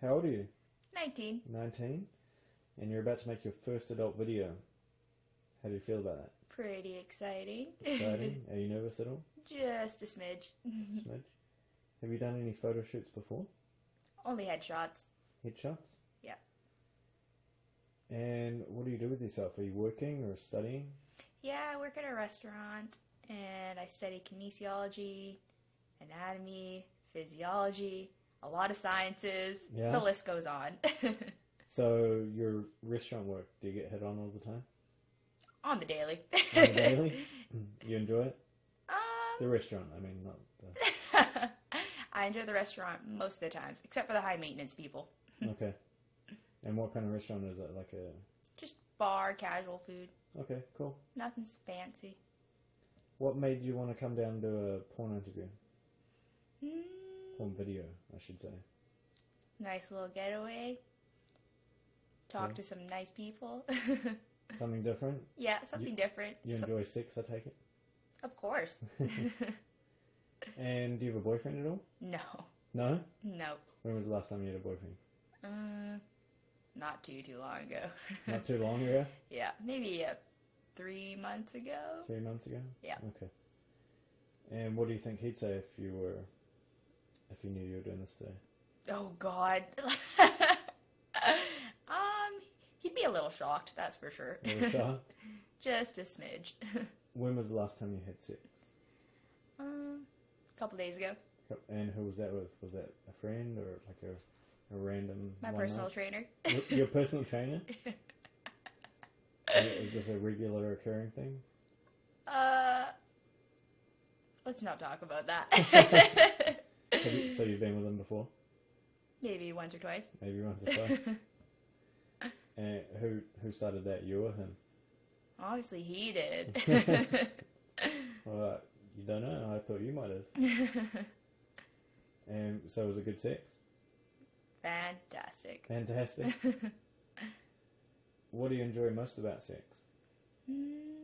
How old are you? 19. 19? And you're about to make your first adult video. How do you feel about that? Pretty exciting. Exciting? are you nervous at all? Just a smidge. Smidge? Have you done any photo shoots before? Only headshots. Headshots? Yeah. And what do you do with yourself? Are you working or studying? Yeah, I work at a restaurant and I study kinesiology, anatomy, physiology, a lot of sciences. Yeah. The list goes on. So your restaurant work, do you get hit on all the time? on the daily. On the daily? You enjoy it? um, The restaurant, I mean, not the... I enjoy the restaurant most of the times, except for the high maintenance people. Okay. And what kind of restaurant is it? Like a... Just bar, casual food. Okay, cool. Nothing's fancy. What made you want to come down to a porn interview? Mm, Porn video, I should say. nice little getaway. Talk Yeah. to some nice people. Something different? yeah, something different. You So- enjoy sex, I take it? of course. And do you have a boyfriend at all? no, No? no. When was the last time you had a boyfriend? Uh, not too too long ago. Not too long ago? yeah, maybe uh, three months ago. Three months ago? Yeah. Okay. And what do you think he'd say if you were, if he knew you were doing this today? Oh God. um, he'd be a little shocked, that's for sure. A shocked? Just a smidge. When was the last time you had sex? um, a couple days ago, And who was that with? Was that a friend or like a, a random? my personal night? trainer. Your- Your personal trainer? Is this a regular occurring thing? uh, let's not talk about that. You, so you've been with him before? Maybe once or twice. Maybe once or twice. and who who started that? You or him? Obviously, he did. Well, uh, you don't know. I thought you might have. And so was it good sex? Fantastic. Fantastic. what do you enjoy most about sex? Mm,